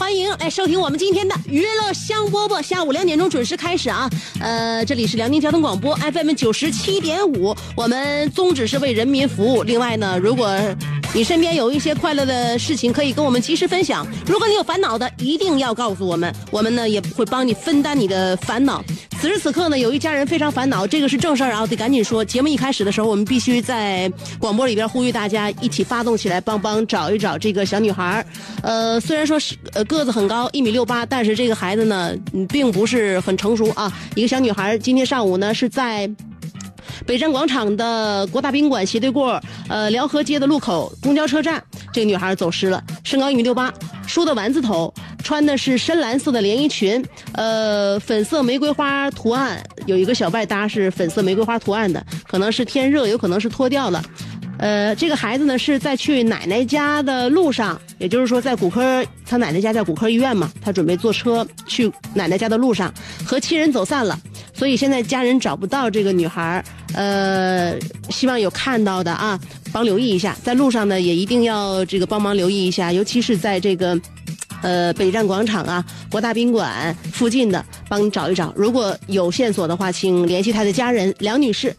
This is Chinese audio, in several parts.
欢迎来收听我们今天的娱乐香饽饽，下午两点钟准时开始啊！呃，这里是辽宁交通广播 FM 九十七点五，我们宗旨是为人民服务。另外呢，如果你身边有一些快乐的事情，可以跟我们及时分享。如果你有烦恼的，一定要告诉我们，我们呢也会帮你分担你的烦恼。此时此刻呢，有一家人非常烦恼，这个是正事儿啊，得赶紧说。节目一开始的时候，我们必须在广播里边呼吁大家一起发动起来，帮帮找一找这个小女孩。呃，虽然说是呃个子很高，一米六八，但是这个孩子呢，嗯并不是很成熟啊。一个小女孩今天上午呢是在。北站广场的国大宾馆斜对过，呃，辽河街的路口公交车站，这个女孩走失了，身高一米六八，梳的丸子头，穿的是深蓝色的连衣裙，呃，粉色玫瑰花图案，有一个小外搭是粉色玫瑰花图案的，可能是天热，有可能是脱掉了。呃，这个孩子呢是在去奶奶家的路上，也就是说在骨科，他奶奶家在骨科医院嘛，他准备坐车去奶奶家的路上，和亲人走散了，所以现在家人找不到这个女孩，呃，希望有看到的啊，帮留意一下，在路上呢也一定要这个帮忙留意一下，尤其是在这个。呃，北站广场啊，国大宾馆附近的，帮你找一找。如果有线索的话，请联系他的家人梁女士，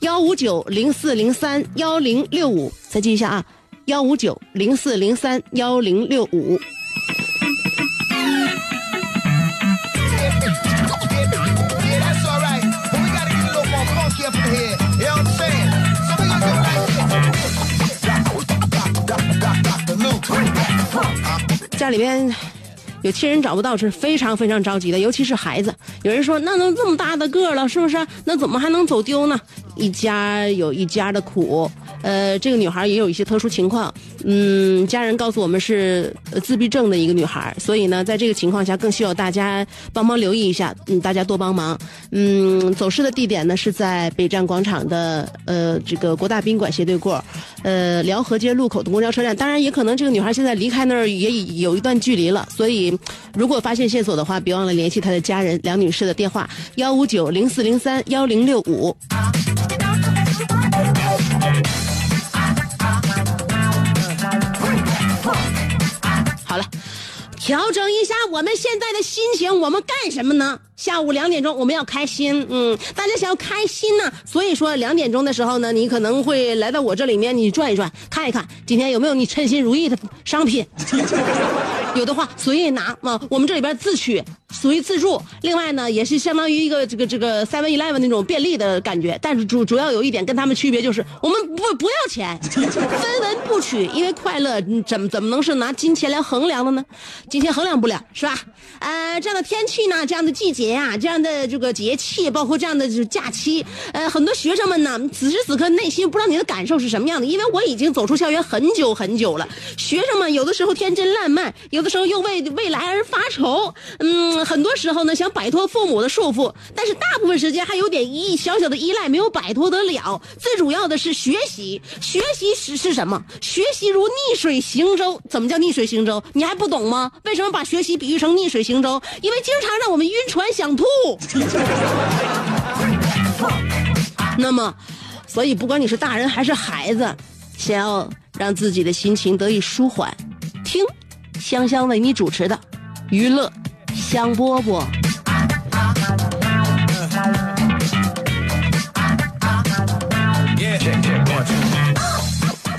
幺五九零四零三幺零六五，再记一下啊，幺五九零四零三幺零六五。家里边有亲人找不到是非常非常着急的，尤其是孩子。有人说，那都这么大的个了，是不是？那怎么还能走丢呢？一家有一家的苦。呃，这个女孩也有一些特殊情况，嗯，家人告诉我们是自闭症的一个女孩，所以呢，在这个情况下，更需要大家帮忙留意一下，嗯，大家多帮忙。嗯，走失的地点呢是在北站广场的呃这个国大宾馆斜对过，呃辽河街路口的公交车站。当然，也可能这个女孩现在离开那儿也有一段距离了，所以如果发现线索的话，别忘了联系她的家人梁女士的电话幺五九零四零三幺零六五。调整一下我们现在的心情，我们干什么呢？下午两点钟我们要开心，嗯，大家想要开心呢，所以说两点钟的时候呢，你可能会来到我这里面，你转一转，看一看今天有没有你称心如意的商品，有的话随意拿啊，我们这里边自取，属于自助。另外呢，也是相当于一个这个这个 Seven Eleven 那种便利的感觉，但是主主要有一点跟他们区别就是，我们不不要钱，分文不取，因为快乐怎么怎么能是拿金钱来衡量的呢？金钱衡量不了，是吧？呃，这样的天气呢，这样的季节呀、这样的这个节气，包括这样的就是假期，呃，很多学生们呢，此时此刻内心不知道你的感受是什么样的，因为我已经走出校园很久很久了。学生们有的时候天真烂漫，有的时候又为未来而发愁，嗯，很多时候呢想摆脱父母的束缚，但是大部分时间还有点依小小的依赖没有摆脱得了。最主要的是学习，学习是是什么？学习如逆水行舟。怎么叫逆水行舟？你还不懂吗？为什么把学习比喻成逆水行舟？因为经常让我们晕船想吐。那么，所以不管你是大人还是孩子，想要让自己的心情得以舒缓，听香香为你主持的娱乐香饽饽。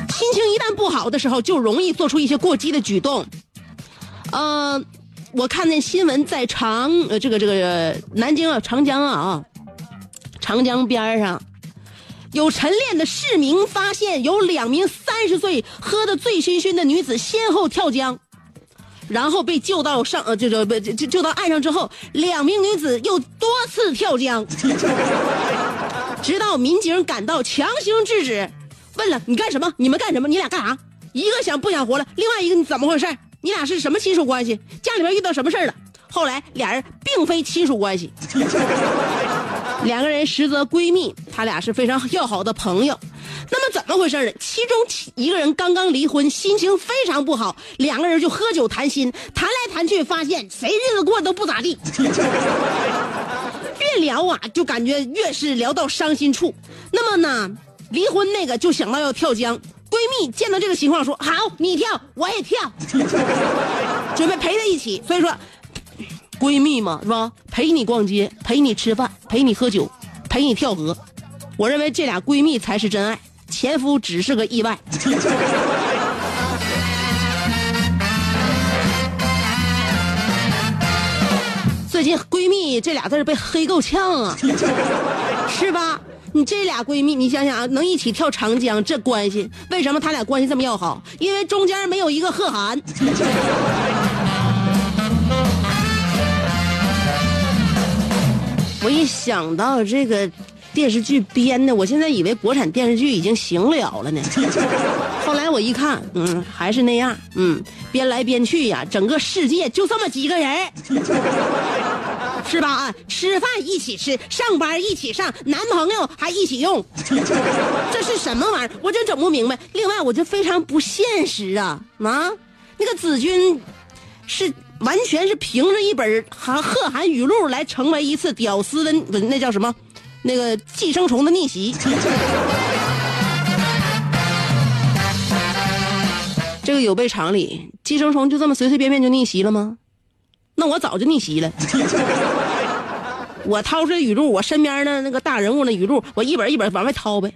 心情一旦不好的时候，就容易做出一些过激的举动。呃，我看见新闻在长呃这个这个南京啊长江啊长江边上。有晨练的市民发现，有两名三十岁喝得醉醺醺的女子先后跳江，然后被救到上呃，这个不就救到岸上之后，两名女子又多次跳江，直到民警赶到强行制止，问了你干什么？你们干什么？你俩干啥？一个想不想活了，另外一个你怎么回事？你俩是什么亲属关系？家里边遇到什么事了？后来俩人并非亲属关系。两个人实则闺蜜，他俩是非常要好的朋友。那么怎么回事呢？其中一个人刚刚离婚，心情非常不好，两个人就喝酒谈心，谈来谈去，发现谁日子过得都不咋地。越聊啊，就感觉越是聊到伤心处。那么呢，离婚那个就想到要跳江。闺蜜见到这个情况说：“好，你跳，我也跳，准备陪她一起。”所以说。闺蜜嘛，是吧？陪你逛街，陪你吃饭，陪你喝酒，陪你跳河。我认为这俩闺蜜才是真爱，前夫只是个意外。最近闺蜜这俩字被黑够呛啊，是吧？你这俩闺蜜，你想想啊，能一起跳长江，这关系为什么他俩关系这么要好？因为中间没有一个贺涵。我一想到这个电视剧编的，我现在以为国产电视剧已经行了了呢。后来我一看，嗯，还是那样，嗯，编来编去呀，整个世界就这么几个人，是吧？啊，吃饭一起吃，上班一起上，男朋友还一起用，这是什么玩意儿？我真整不明白。另外，我就非常不现实啊啊！那个子君是。完全是凭着一本韩贺涵语录来成为一次屌丝的那叫什么？那个寄生虫的逆袭。这个有悖常理，寄生虫就这么随随便便就逆袭了吗？那我早就逆袭了。我掏出语录，我身边的那个大人物的语录，我一本一本往外掏呗。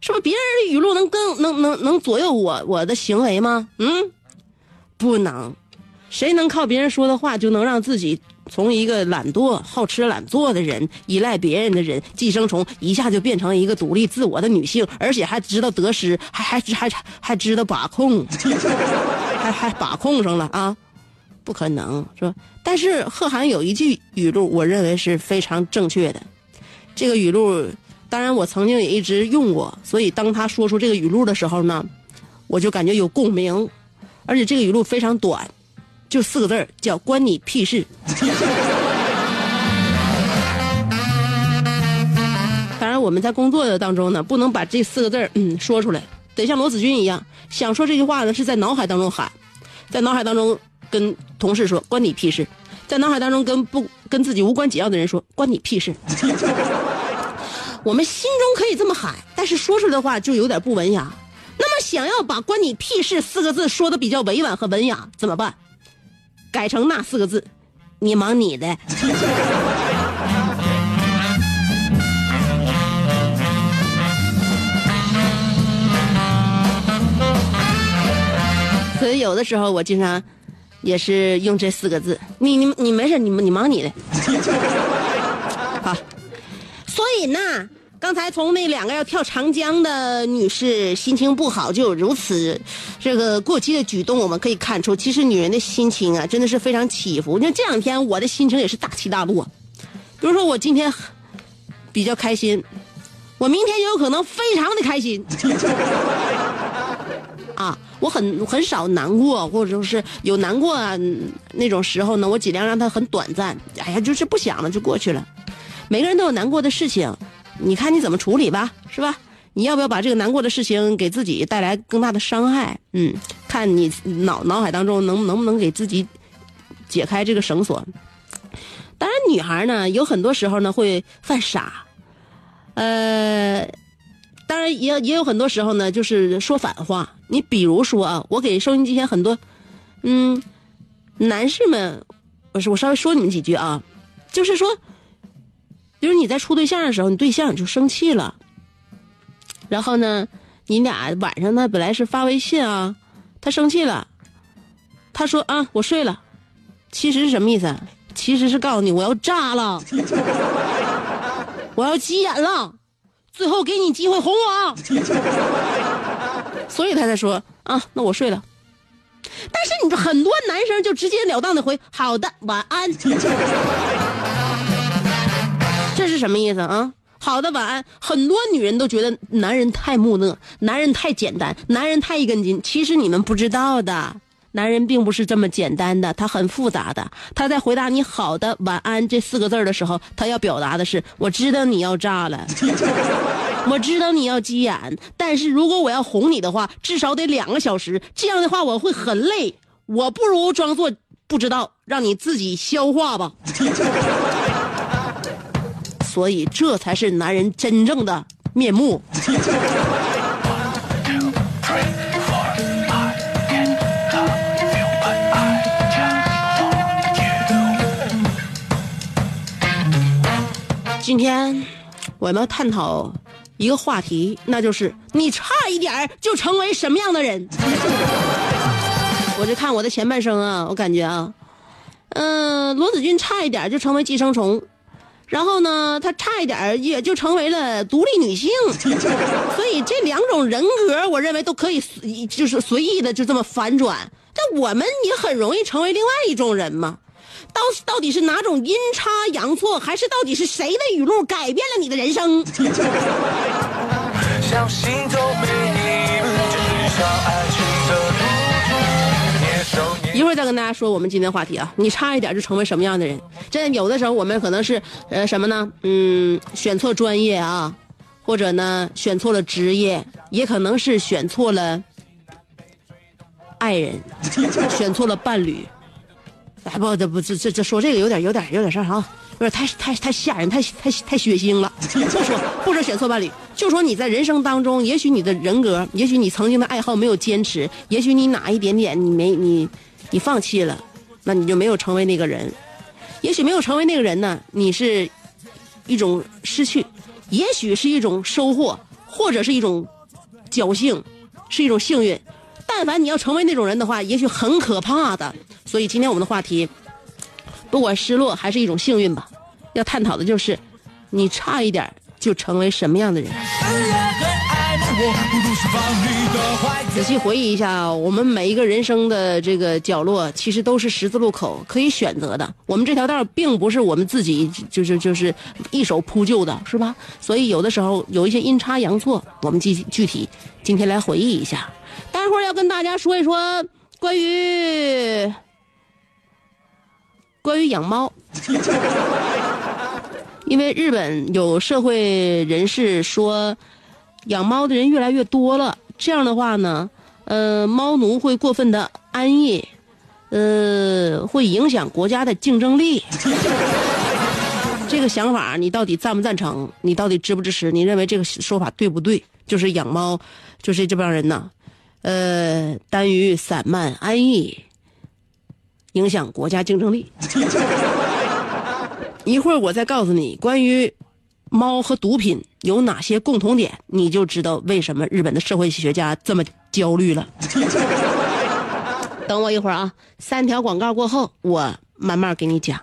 是不是别人的语录能更能能能左右我我的行为吗？嗯，不能。谁能靠别人说的话就能让自己从一个懒惰、好吃懒做的人、依赖别人的人、寄生虫，一下就变成一个独立自我的女性，而且还知道得失，还还还还知道把控，还还把控上了啊？不可能是吧？但是贺涵有一句语录，我认为是非常正确的。这个语录，当然我曾经也一直用过，所以当他说出这个语录的时候呢，我就感觉有共鸣，而且这个语录非常短。就四个字叫“关你屁事”。当然，我们在工作的当中呢，不能把这四个字嗯说出来，得像罗子君一样，想说这句话呢，是在脑海当中喊，在脑海当中跟同事说“关你屁事”，在脑海当中跟不跟自己无关紧要的人说“关你屁事”。我们心中可以这么喊，但是说出来的话就有点不文雅。那么，想要把“关你屁事”四个字说的比较委婉和文雅，怎么办？改成那四个字，你忙你的。所以有的时候我经常也是用这四个字，你你你没事，你你忙你的。好，所以呢。刚才从那两个要跳长江的女士心情不好，就有如此这个过激的举动，我们可以看出，其实女人的心情啊，真的是非常起伏。你看这两天我的心情也是大起大落，比如说我今天比较开心，我明天有可能非常的开心。啊，我很很少难过，或者说是有难过啊那种时候呢，我尽量让它很短暂。哎呀，就是不想了，就过去了。每个人都有难过的事情。你看你怎么处理吧，是吧？你要不要把这个难过的事情给自己带来更大的伤害？嗯，看你脑脑海当中能能不能给自己解开这个绳索。当然，女孩呢有很多时候呢会犯傻，呃，当然也也有很多时候呢就是说反话。你比如说啊，我给收音机前很多嗯男士们，我是我稍微说你们几句啊，就是说。比如你在处对象的时候，你对象就生气了，然后呢，你俩晚上呢本来是发微信啊，他生气了，他说啊我睡了，其实是什么意思？其实是告诉你我要炸了，我要急眼了，最后给你机会哄我，所以他才说啊，那我睡了。但是你说很多男生就直截了当的回好的晚安，什么意思啊？好的晚安，很多女人都觉得男人太木讷，男人太简单，男人太一根筋。其实你们不知道的。男人并不是这么简单的，他很复杂的。他在回答你“好的晚安”这四个字的时候，他要表达的是：我知道你要炸了，我知道你要急眼，但是如果我要哄你的话，至少得两个小时。这样的话我会很累，我不如装作不知道，让你自己消化吧。所以，这才是男人真正的面目。今天我们要探讨一个话题，那就是你差一点就成为什么样的人。我就看我的前半生啊，我感觉啊，嗯，罗子君差一点就成为寄生虫，然后呢，他差一点也就成为了独立女性。所以这两种人格，我认为都可以就是随意的就这么反转。但我们也很容易成为另外一种人嘛。到到底是哪种阴差阳错，还是到底是谁的语录改变了你的人生？一会儿再跟大家说我们今天话题啊，你差一点就成为什么样的人？这有的时候我们可能是呃什么呢？嗯，选错专业啊，或者呢选错了职业，也可能是选错了爱人，选错了伴侣。哎不，这不这这这说这个有点有点有点啥哈，有点太太太吓人，太太太血腥了。不说不说选错伴侣，就说你在人生当中，也许你的人格，也许你曾经的爱好没有坚持，也许你哪一点点你没你你放弃了，那你就没有成为那个人。也许没有成为那个人呢，你是一种失去，也许是一种收获，或者是一种侥幸，是一种幸运。但凡你要成为那种人的话，也许很可怕的。所以今天我们的话题，不管失落还是一种幸运吧，要探讨的就是，你差一点就成为什么样的人。仔细回忆一下，我们每一个人生的这个角落，其实都是十字路口，可以选择的。我们这条道并不是我们自己就是就是一手铺就的，是吧？所以有的时候有一些阴差阳错，我们具具体今天来回忆一下。待会儿要跟大家说一说关于关于养猫，因为日本有社会人士说，养猫的人越来越多了，这样的话呢，呃，猫奴会过分的安逸，呃，会影响国家的竞争力。这个想法你到底赞不赞成？你到底支不支持？你认为这个说法对不对？就是养猫，就是这帮人呢？呃，耽于散漫安逸，影响国家竞争力。一会儿我再告诉你关于猫和毒品有哪些共同点，你就知道为什么日本的社会学家这么焦虑了。等我一会儿啊，三条广告过后，我慢慢给你讲。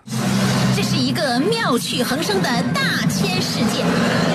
这是一个妙趣横生的大千世界。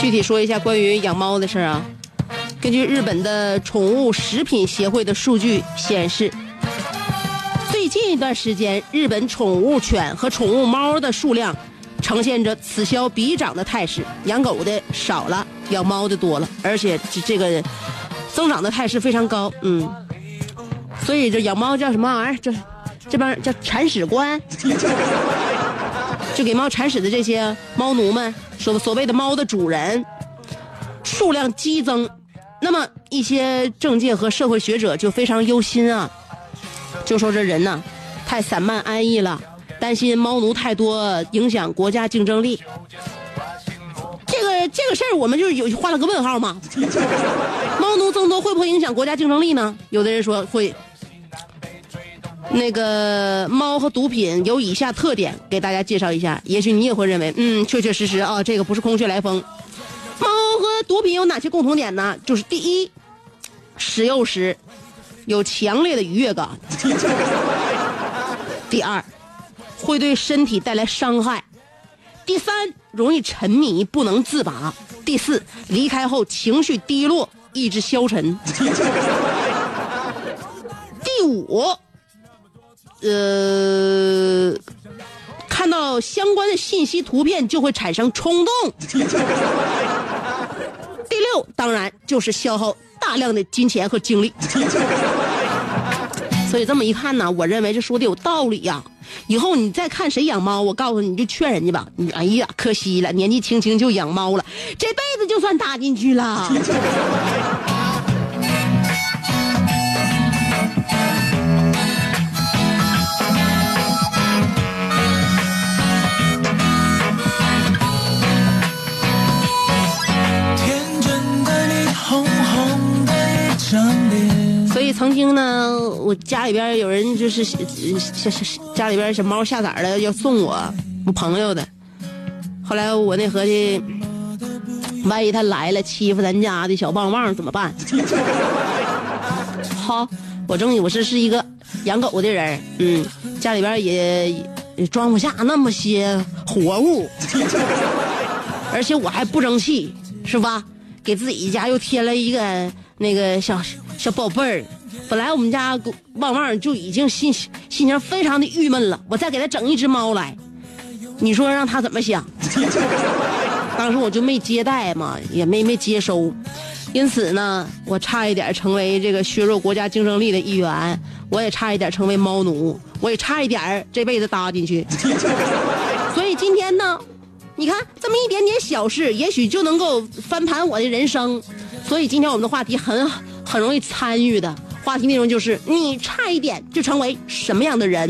具体说一下关于养猫的事儿啊。根据日本的宠物食品协会的数据显示，最近一段时间，日本宠物犬和宠物猫的数量呈现着此消彼长的态势，养狗的少了，养猫的多了，而且这这个增长的态势非常高，嗯，所以这养猫叫什么玩意儿？这这帮叫铲屎官，就给猫铲屎的这些猫奴们，所所谓的猫的主人数量激增，那么一些政界和社会学者就非常忧心啊，就说这人呐太散漫安逸了。担心猫奴太多影响国家竞争力，这个这个事儿我们就是有画了个问号嘛。猫奴增多会不会影响国家竞争力呢？有的人说会。那个猫和毒品有以下特点，给大家介绍一下，也许你也会认为，嗯，确确实实啊，这个不是空穴来风。猫和毒品有哪些共同点呢？就是第一，使用时有强烈的愉悦感；第二。会对身体带来伤害。第三，容易沉迷不能自拔。第四，离开后情绪低落，意志消沉。第五，呃，看到相关的信息图片就会产生冲动。第六，当然就是消耗大量的金钱和精力。所以这么一看呢，我认为这说的有道理呀。以后你再看谁养猫，我告诉你，你就劝人家吧。你哎呀，可惜了，年纪轻轻就养猫了，这辈子就算搭进去了。曾经呢，我家里边有人就是家里边小猫下崽了，要送我我朋友的。后来我那合计，万一他来了欺负咱家的小棒棒怎么办？好，我正我是是一个养狗的人，嗯，家里边也也装不下那么些活物，而且我还不争气，是吧？给自己家又添了一个那个小小宝贝儿。本来我们家旺旺就已经心心情非常的郁闷了，我再给他整一只猫来，你说让他怎么想？当时我就没接待嘛，也没没接收，因此呢，我差一点成为这个削弱国家竞争力的一员，我也差一点成为猫奴，我也差一点这辈子搭进去。所以今天呢，你看这么一点点小事，也许就能够翻盘我的人生。所以今天我们的话题很很容易参与的。话题内容就是你差一点就成为什么样的人？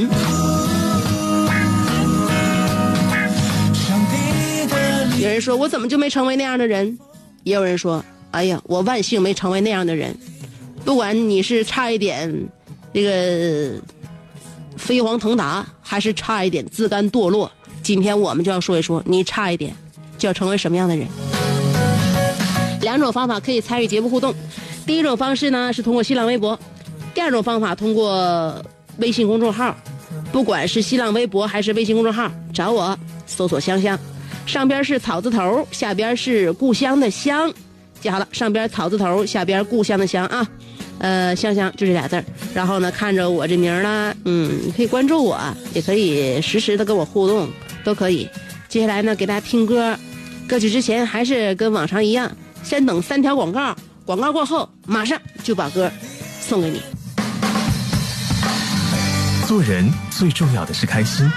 有人说我怎么就没成为那样的人？也有人说，哎呀，我万幸没成为那样的人。不管你是差一点那个飞黄腾达，还是差一点自甘堕落，今天我们就要说一说你差一点就要成为什么样的人。两种方法可以参与节目互动。第一种方式呢是通过新浪微博，第二种方法通过微信公众号，不管是新浪微博还是微信公众号，找我搜索“香香”，上边是草字头，下边是故乡的乡，记好了，上边草字头，下边故乡的乡啊，呃，香香就这俩字儿。然后呢，看着我这名儿呢，嗯，可以关注我，也可以实时的跟我互动，都可以。接下来呢，给大家听歌，歌曲之前还是跟往常一样，先等三条广告。广告过后，马上就把歌送给你。做人最重要的是开心，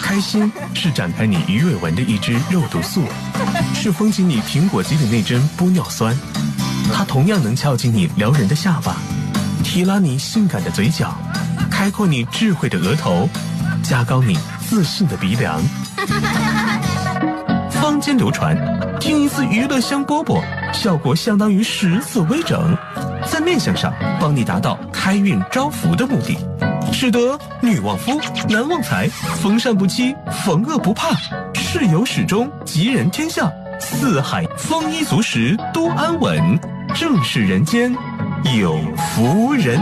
开心是展开你鱼尾纹的一支肉毒素，是封紧你苹果肌的那针玻尿酸，它同样能翘起你撩人的下巴，提拉你性感的嘴角，开阔你智慧的额头，加高你自信的鼻梁。间流传，听一次娱乐香饽饽，效果相当于十次微整，在面相上帮你达到开运招福的目的，使得女旺夫，男旺财，逢善不欺，逢恶不怕，事有始终，吉人天下，四海丰衣足食多安稳，正是人间有福人。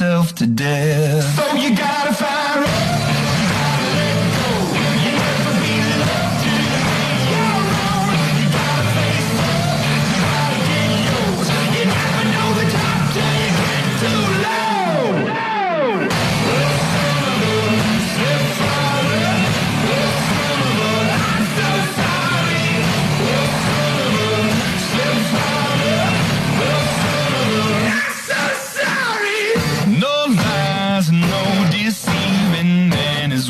yourself to death. So you got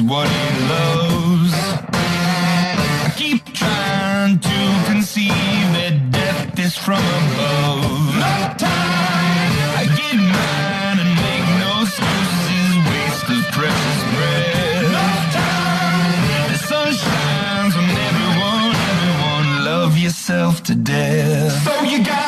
what he loves. I keep trying to conceive that death is from above. No time. I get mine and make no excuses, waste of precious breath. No time. The sun shines on everyone, everyone. Love yourself to death. So you gotta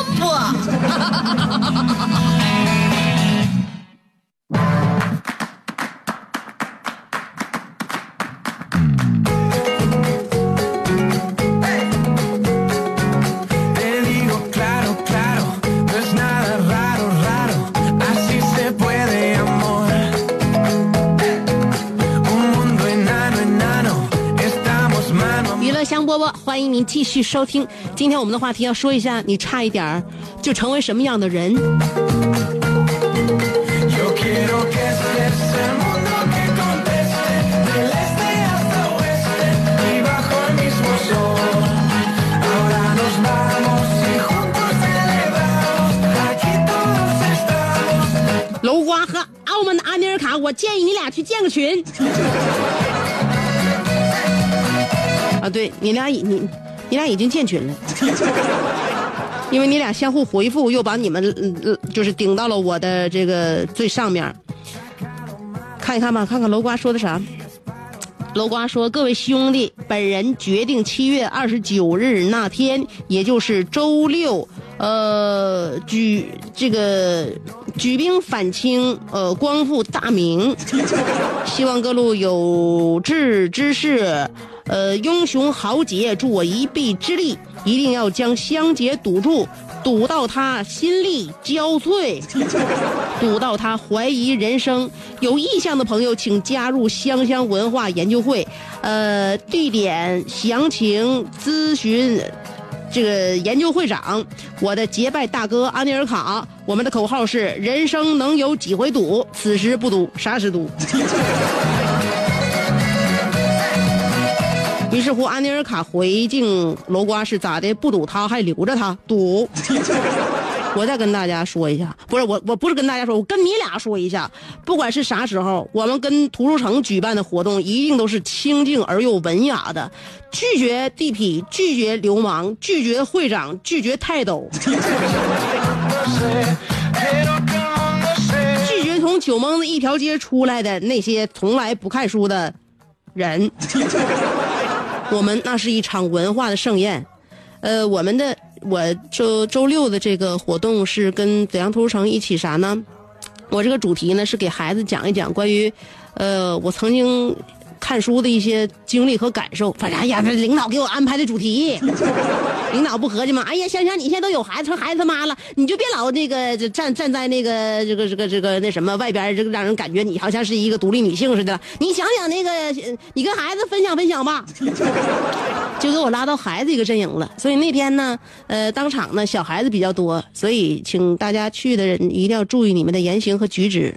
不。欢迎您继续收听。今天我们的话题要说一下，你差一点儿就成为什么样的人.楼瓜和澳门的阿米尔卡，我建议你俩去建个群。对你俩已你你俩已经建群了，因为你俩相互回复，又把你们嗯呃就是顶到了我的这个最上面。看一看吧，看看楼瓜说的啥。楼瓜说：“各位兄弟，本人决定七月二十九日那天，也就是周六，呃，举这个举兵反清，呃，光复大明。希望各路有志之士，呃，英雄豪杰，助我一臂之力，一定要将香姐堵住，堵到他心力交瘁。”堵到他怀疑人生。有意向的朋友，请加入香香文化研究会。呃，地点详情咨询这个研究会长，我的结拜大哥阿尼尔卡。我们的口号是：人生能有几回赌？此时不赌，啥时赌？于是乎，安尼尔卡回敬楼瓜是咋的？不赌他还留着他赌。我再跟大家说一下，不是我，我不是跟大家说，我跟你俩说一下，不管是啥时候，我们跟图书城举办的活动，一定都是清静而又文雅的，拒绝地痞，拒绝流氓，拒绝会长，拒绝泰斗，拒绝从酒蒙子一条街出来的那些从来不看书的人。我们那是一场文化的盛宴，呃，我们的。我周周六的这个活动是跟紫阳图书城一起啥呢？我这个主题呢是给孩子讲一讲关于，呃，我曾经。看书的一些经历和感受，反正哎呀，这领导给我安排的主题，领导不合计吗？哎呀，香香，你现在都有孩子，成孩子他妈了，你就别老那个站站在那个这个这个这个那什么外边，这个让人感觉你好像是一个独立女性似的。你想想那个，你跟孩子分享分享吧，就给我拉到孩子一个阵营了。所以那天呢，呃，当场呢小孩子比较多，所以请大家去的人一定要注意你们的言行和举止。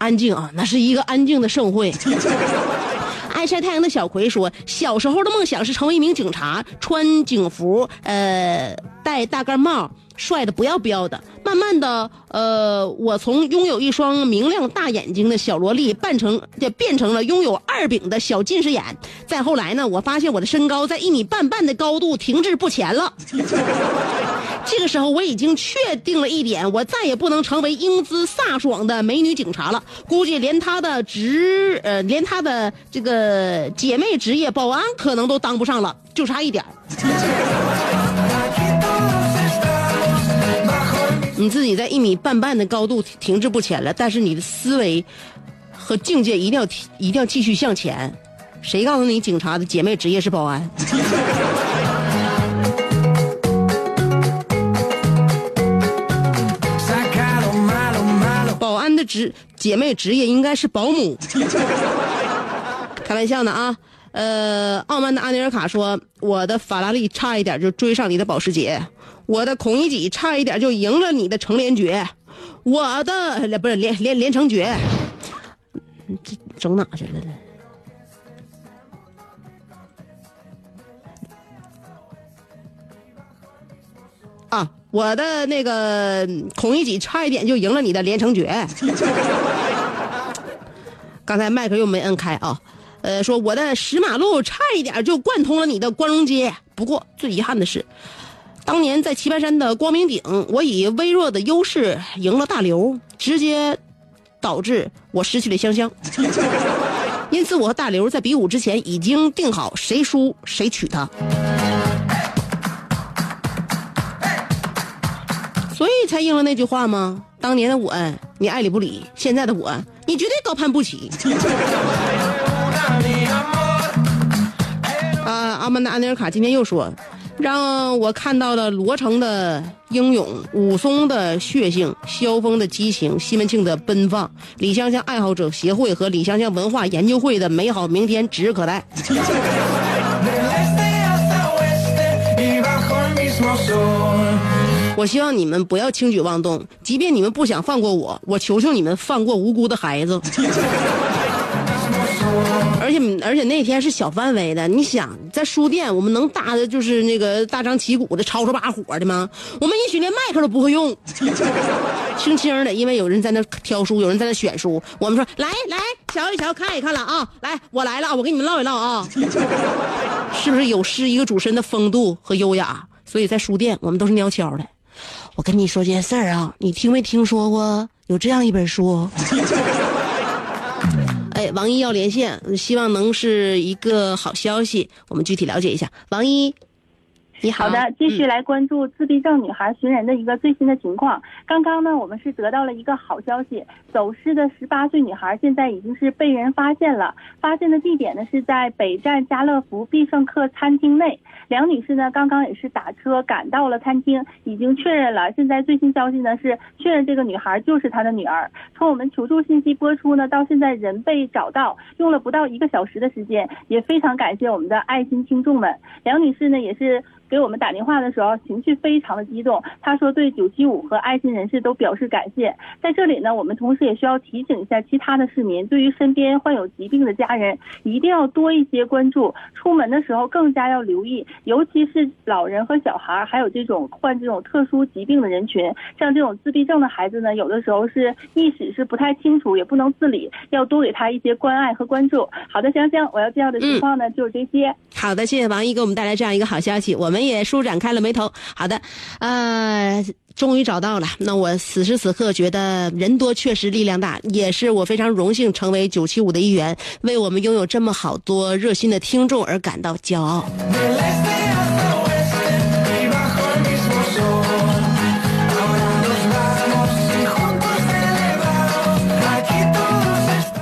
安静啊，那是一个安静的盛会。爱晒太阳的小葵说：“小时候的梦想是成为一名警察，穿警服，呃，戴大盖帽。”帅的不要不要的，慢慢的，呃，我从拥有一双明亮大眼睛的小萝莉，扮成就变成了拥有二饼的小近视眼。再后来呢，我发现我的身高在一米半半的高度停滞不前了。这个时候，我已经确定了一点，我再也不能成为英姿飒爽的美女警察了。估计连她的职，呃，连她的这个姐妹职业保安可能都当不上了，就差一点。你自己在一米半半的高度停滞不前了，但是你的思维和境界一定要提，一定要继续向前。谁告诉你警察的姐妹职业是保安？的职姐妹职业应该是保姆。开玩笑呢啊！呃，傲慢的阿尼尔卡说：“我的法拉利差一点就追上你的保时捷。”我的孔乙己差一点就赢了你的成连绝，我的不是连连连成绝，这整哪去了呢？我的那个孔乙己差一点就赢了你的连城诀。刚才麦克又没摁开啊，呃，说我的石马路差一点就贯通了你的光荣街，不过最遗憾的是。当年在棋盘山的光明顶，我以微弱的优势赢了大刘，直接导致我失去了香香。因此，我和大刘在比武之前已经定好谁输谁娶她，才应了那句话吗？当年的我你爱理不理，现在的我你绝对高攀不起。啊，阿曼达·安尼尔卡今天又说。让我看到了罗成的英勇，武松的血性，萧峰的激情，西门庆的奔放，李香香爱好者协会和李香香文化研究会的美好明天指日可待。我希望你们不要轻举妄动，即便你们不想放过我，我求求你们放过无辜的孩子。而且而且那天是小范围的，你想在书店，我们能搭的就是那个大张旗鼓的、吵吵把火的吗？我们也许连麦克都不会用，轻轻的，因为有人在那挑书，有人在那选书。我们说来来瞧一瞧，看一看了啊！来，我来了，我跟你们唠一唠啊！是不是有失一个主持人的风度和优雅？所以在书店，我们都是鸟悄的。我跟你说件事儿啊，你听没听说过有这样一本书？哎，王一要连线，希望能是一个好消息。我们具体了解一下，王一。你好好的，继续来关注自闭症女孩寻人的一个最新的情况。刚刚呢，我们是得到了一个好消息，走失的十八岁女孩现在已经是被人发现了。发现的地点呢是在北站家乐福必胜客餐厅内。梁女士呢，刚刚也是打车赶到了餐厅，已经确认了。现在最新消息呢是确认这个女孩就是她的女儿。从我们求助信息播出呢到现在人被找到，用了不到一个小时的时间，也非常感谢我们的爱心听众们。梁女士呢也是。给我们打电话的时候，情绪非常的激动。他说对九七五和爱心人士都表示感谢。在这里呢，我们同时也需要提醒一下其他的市民，对于身边患有疾病的家人，一定要多一些关注。出门的时候更加要留意，尤其是老人和小孩，还有这种患这种特殊疾病的人群，像这种自闭症的孩子呢，有的时候是意识是不太清楚，也不能自理，要多给他一些关爱和关注。好的，香香，我要介绍的情况呢就是这些。好的，谢谢王一给我们带来这样一个好消息，我们也舒展开了眉头。好的，呃，终于找到了。那我此时此刻觉得人多确实力量大，也是我非常荣幸成为九七五的一员，为我们拥有这么好多热心的听众而感到骄傲。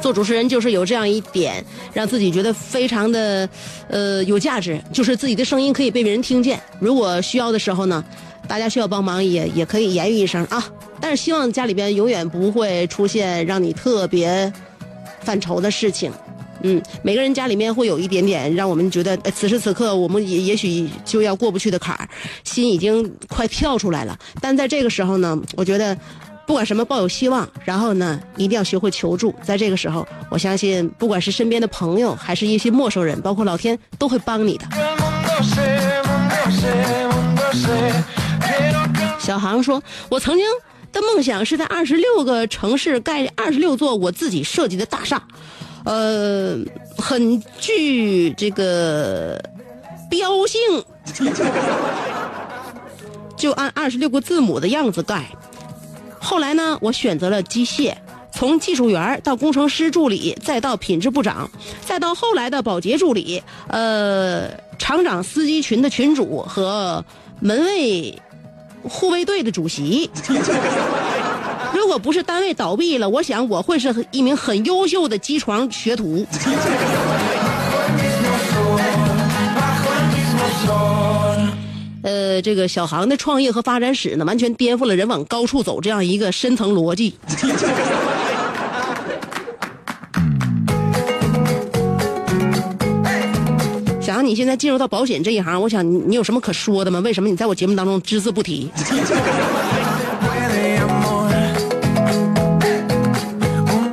做主持人就是有这样一点，让自己觉得非常的，呃，有价值，就是自己的声音可以被别人听见。如果需要的时候呢，大家需要帮忙也也可以言语一声啊。但是希望家里边永远不会出现让你特别犯愁的事情。嗯，每个人家里面会有一点点让我们觉得，呃此时此刻我们也也许就要过不去的坎儿，心已经快跳出来了。但在这个时候呢，我觉得。不管什么，抱有希望，然后呢，一定要学会求助。在这个时候，我相信，不管是身边的朋友，还是一些陌生人，包括老天，都会帮你的。小航说：“我曾经的梦想是在二十六个城市盖二十六座我自己设计的大厦，呃，很具这个标性，就按二十六个字母的样子盖。”后来呢，我选择了机械，从技术员到工程师助理，再到品质部长，再到后来的保洁助理，呃，厂长司机群的群主和门卫护卫队的主席。如果不是单位倒闭了，我想我会是一名很优秀的机床学徒。呃，这个小航的创业和发展史呢，完全颠覆了人往高处走这样一个深层逻辑。小航，你现在进入到保险这一行，我想你你有什么可说的吗？为什么你在我节目当中只字不提？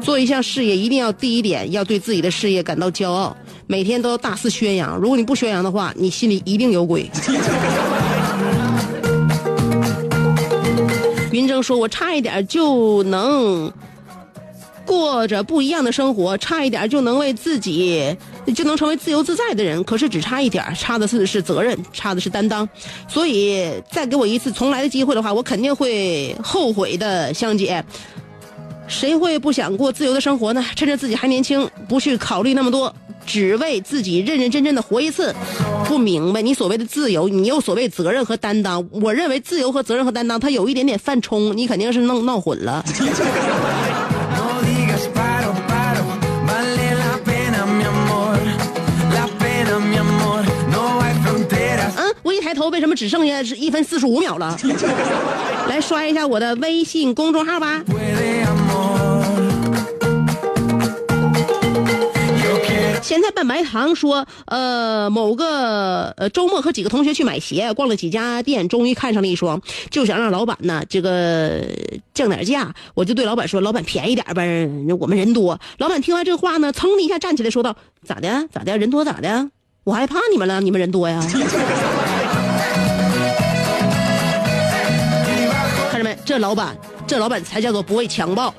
做一项事业，一定要第一点要对自己的事业感到骄傲，每天都要大肆宣扬。如果你不宣扬的话，你心里一定有鬼。云峥说：“我差一点就能过着不一样的生活，差一点就能为自己就能成为自由自在的人。可是只差一点，差的是是责任，差的是担当。所以再给我一次重来的机会的话，我肯定会后悔的，香姐。谁会不想过自由的生活呢？趁着自己还年轻，不去考虑那么多。”只为自己认认真真的活一次，不明白你所谓的自由，你又所谓责任和担当。我认为自由和责任和担当，它有一点点犯冲，你肯定是弄闹混了。嗯，我一抬头，为什么只剩下是一分四十五秒了？来刷一下我的微信公众号吧。咸菜拌白糖说：“呃，某个呃周末和几个同学去买鞋，逛了几家店，终于看上了一双，就想让老板呢这个降点价。我就对老板说：‘老板便宜点呗，我们人多。’老板听完这话呢，噌的一下站起来说道：‘咋的？咋的？人多咋的？我害怕你们了，你们人多呀。’看着没？这老板，这老板才叫做不畏强暴。”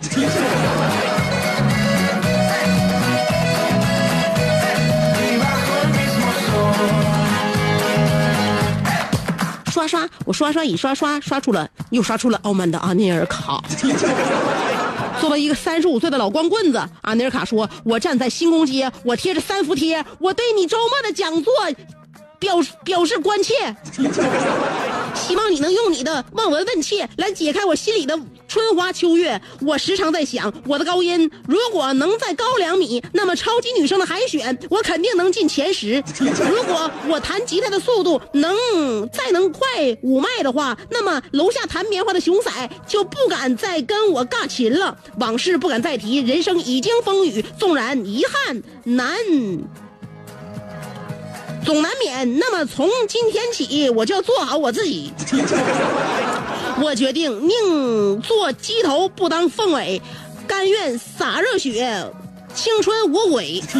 刷，我刷刷已刷刷刷出了，又刷出了傲慢的阿尼尔卡。作为一个三十五岁的老光棍子，阿尼尔卡说：“我站在新宫街，我贴着三伏贴，我对你周末的讲座表表示关切，希望你能用你的望闻问切来解开我心里的春花秋月。我时常在想，我的高音如果能再高两米，那么超级女声的海选我肯定能进前十。如果我弹吉他的速度能再能快五迈的话，那么楼下弹棉花的熊仔就不敢再跟我尬琴了。往事不敢再提，人生已经风雨，纵然遗憾难。”总难免。那么从今天起，我就要做好我自己。我决定宁做鸡头不当凤尾，甘愿洒热血，青春无悔。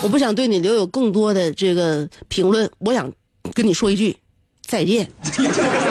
我不想对你留有更多的这个评论，我想跟你说一句再见。